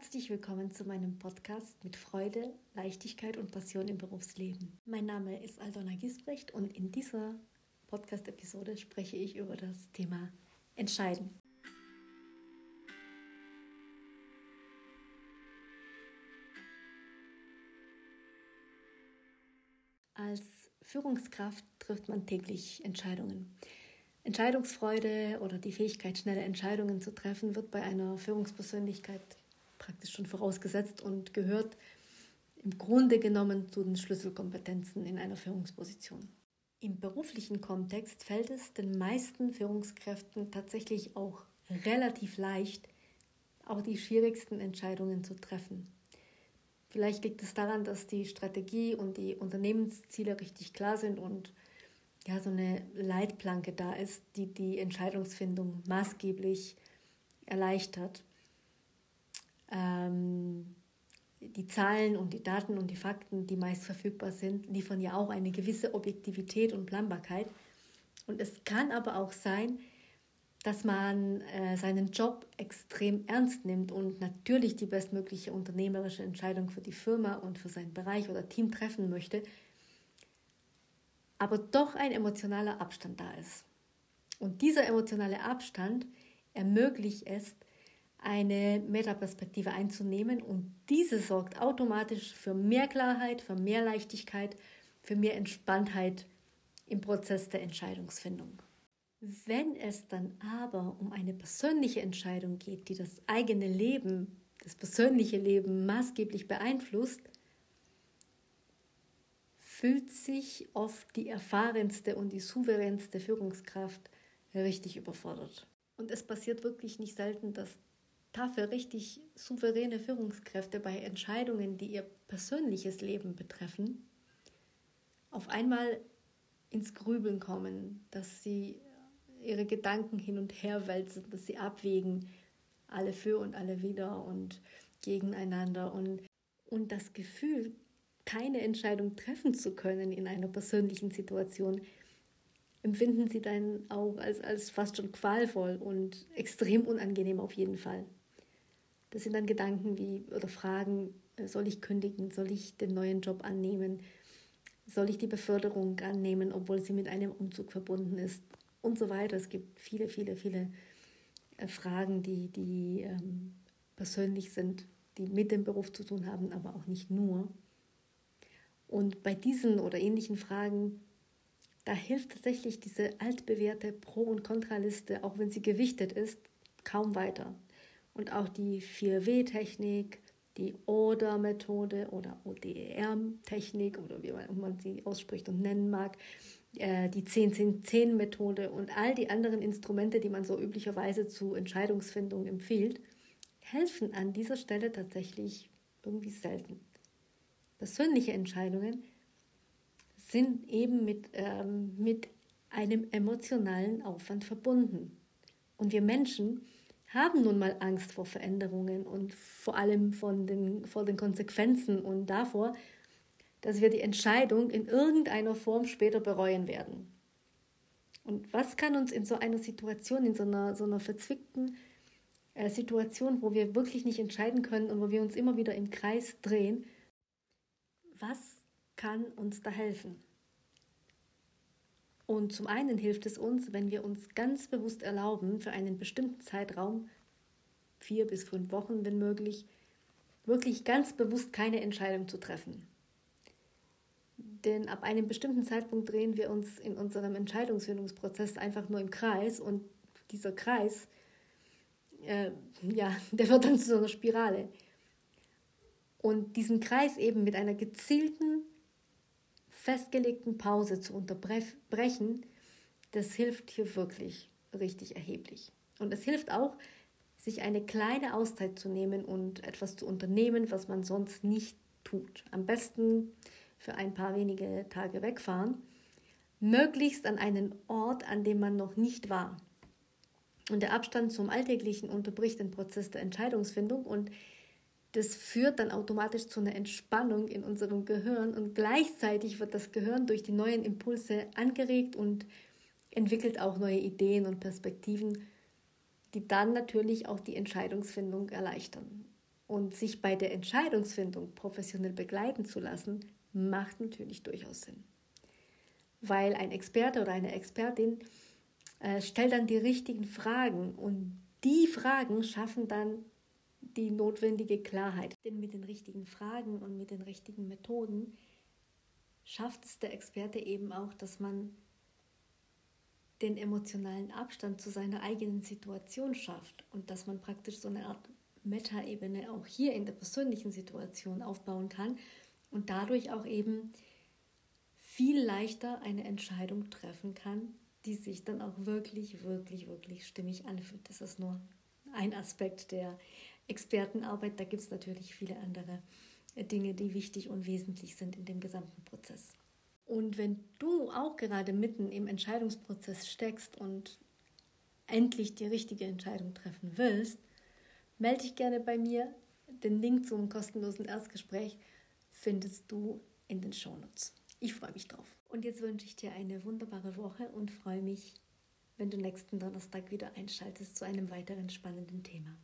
Herzlich willkommen zu meinem Podcast mit Freude, Leichtigkeit und Passion im Berufsleben. Mein Name ist Aldona Gisbrecht und in dieser Podcast-Episode spreche ich über das Thema Entscheiden. Als Führungskraft trifft man täglich Entscheidungen. Entscheidungsfreude oder die Fähigkeit, schnelle Entscheidungen zu treffen, wird bei einer Führungspersönlichkeit praktisch schon vorausgesetzt und gehört im Grunde genommen zu den Schlüsselkompetenzen in einer Führungsposition. Im beruflichen Kontext fällt es den meisten Führungskräften tatsächlich auch relativ leicht, auch die schwierigsten Entscheidungen zu treffen. Vielleicht liegt es daran, dass die Strategie und die Unternehmensziele richtig klar sind und ja, so eine Leitplanke da ist, die die Entscheidungsfindung maßgeblich erleichtert. Ähm, die Zahlen und die Daten und die Fakten, die meist verfügbar sind, liefern ja auch eine gewisse Objektivität und Planbarkeit. Und es kann aber auch sein, dass man äh, seinen Job extrem ernst nimmt und natürlich die bestmögliche unternehmerische Entscheidung für die Firma und für seinen Bereich oder Team treffen möchte, aber doch ein emotionaler Abstand da ist. Und dieser emotionale Abstand ermöglicht es, eine Metaperspektive einzunehmen und diese sorgt automatisch für mehr Klarheit, für mehr Leichtigkeit, für mehr Entspanntheit im Prozess der Entscheidungsfindung. Wenn es dann aber um eine persönliche Entscheidung geht, die das eigene Leben, das persönliche Leben maßgeblich beeinflusst, fühlt sich oft die erfahrenste und die souveränste Führungskraft richtig überfordert. Und es passiert wirklich nicht selten, dass dafür richtig souveräne Führungskräfte bei Entscheidungen, die ihr persönliches Leben betreffen, auf einmal ins Grübeln kommen, dass sie ihre Gedanken hin und her wälzen, dass sie abwägen, alle für und alle wieder und gegeneinander und, und das Gefühl, keine Entscheidung treffen zu können in einer persönlichen Situation, empfinden sie dann auch als, als fast schon qualvoll und extrem unangenehm auf jeden Fall. Das sind dann Gedanken wie oder Fragen, äh, soll ich kündigen, soll ich den neuen Job annehmen, soll ich die Beförderung annehmen, obwohl sie mit einem Umzug verbunden ist und so weiter. Es gibt viele, viele, viele äh, Fragen, die, die ähm, persönlich sind, die mit dem Beruf zu tun haben, aber auch nicht nur. Und bei diesen oder ähnlichen Fragen, da hilft tatsächlich diese altbewährte Pro- und Kontraliste, auch wenn sie gewichtet ist, kaum weiter. Und auch die 4W-Technik, die Oder-Methode oder ODER-Technik oder wie man sie ausspricht und nennen mag, äh, die 10-10-10-Methode und all die anderen Instrumente, die man so üblicherweise zu Entscheidungsfindung empfiehlt, helfen an dieser Stelle tatsächlich irgendwie selten persönliche Entscheidungen sind eben mit, ähm, mit einem emotionalen Aufwand verbunden. Und wir Menschen haben nun mal Angst vor Veränderungen und vor allem von den, vor den Konsequenzen und davor, dass wir die Entscheidung in irgendeiner Form später bereuen werden. Und was kann uns in so einer Situation, in so einer, so einer verzwickten äh, Situation, wo wir wirklich nicht entscheiden können und wo wir uns immer wieder im Kreis drehen, was kann uns da helfen? Und zum einen hilft es uns, wenn wir uns ganz bewusst erlauben, für einen bestimmten Zeitraum, vier bis fünf Wochen, wenn möglich, wirklich ganz bewusst keine Entscheidung zu treffen. Denn ab einem bestimmten Zeitpunkt drehen wir uns in unserem Entscheidungsfindungsprozess einfach nur im Kreis und dieser Kreis, äh, ja, der wird dann zu so einer Spirale. Und diesen Kreis eben mit einer gezielten, festgelegten Pause zu unterbrechen, das hilft hier wirklich richtig erheblich. Und es hilft auch, sich eine kleine Auszeit zu nehmen und etwas zu unternehmen, was man sonst nicht tut. Am besten für ein paar wenige Tage wegfahren, möglichst an einen Ort, an dem man noch nicht war. Und der Abstand zum Alltäglichen unterbricht den Prozess der Entscheidungsfindung und das führt dann automatisch zu einer Entspannung in unserem Gehirn und gleichzeitig wird das Gehirn durch die neuen Impulse angeregt und entwickelt auch neue Ideen und Perspektiven, die dann natürlich auch die Entscheidungsfindung erleichtern. und sich bei der Entscheidungsfindung professionell begleiten zu lassen, macht natürlich durchaus Sinn. Weil ein Experte oder eine Expertin äh, stellt dann die richtigen Fragen und die Fragen schaffen dann die notwendige Klarheit. Denn mit den richtigen Fragen und mit den richtigen Methoden schafft es der Experte eben auch, dass man den emotionalen Abstand zu seiner eigenen Situation schafft und dass man praktisch so eine Art Meta-Ebene auch hier in der persönlichen Situation aufbauen kann und dadurch auch eben viel leichter eine Entscheidung treffen kann, die sich dann auch wirklich, wirklich, wirklich stimmig anfühlt. Das ist nur ein Aspekt der Expertenarbeit. Da gibt es natürlich viele andere Dinge, die wichtig und wesentlich sind in dem gesamten Prozess. Und wenn du auch gerade mitten im Entscheidungsprozess steckst und endlich die richtige Entscheidung treffen willst, melde dich gerne bei mir. Den Link zum kostenlosen Erstgespräch findest du in den Shownotes. Ich freue mich drauf. Und jetzt wünsche ich dir eine wunderbare Woche und freue mich, wenn du nächsten Donnerstag wieder einschaltest zu einem weiteren spannenden Thema.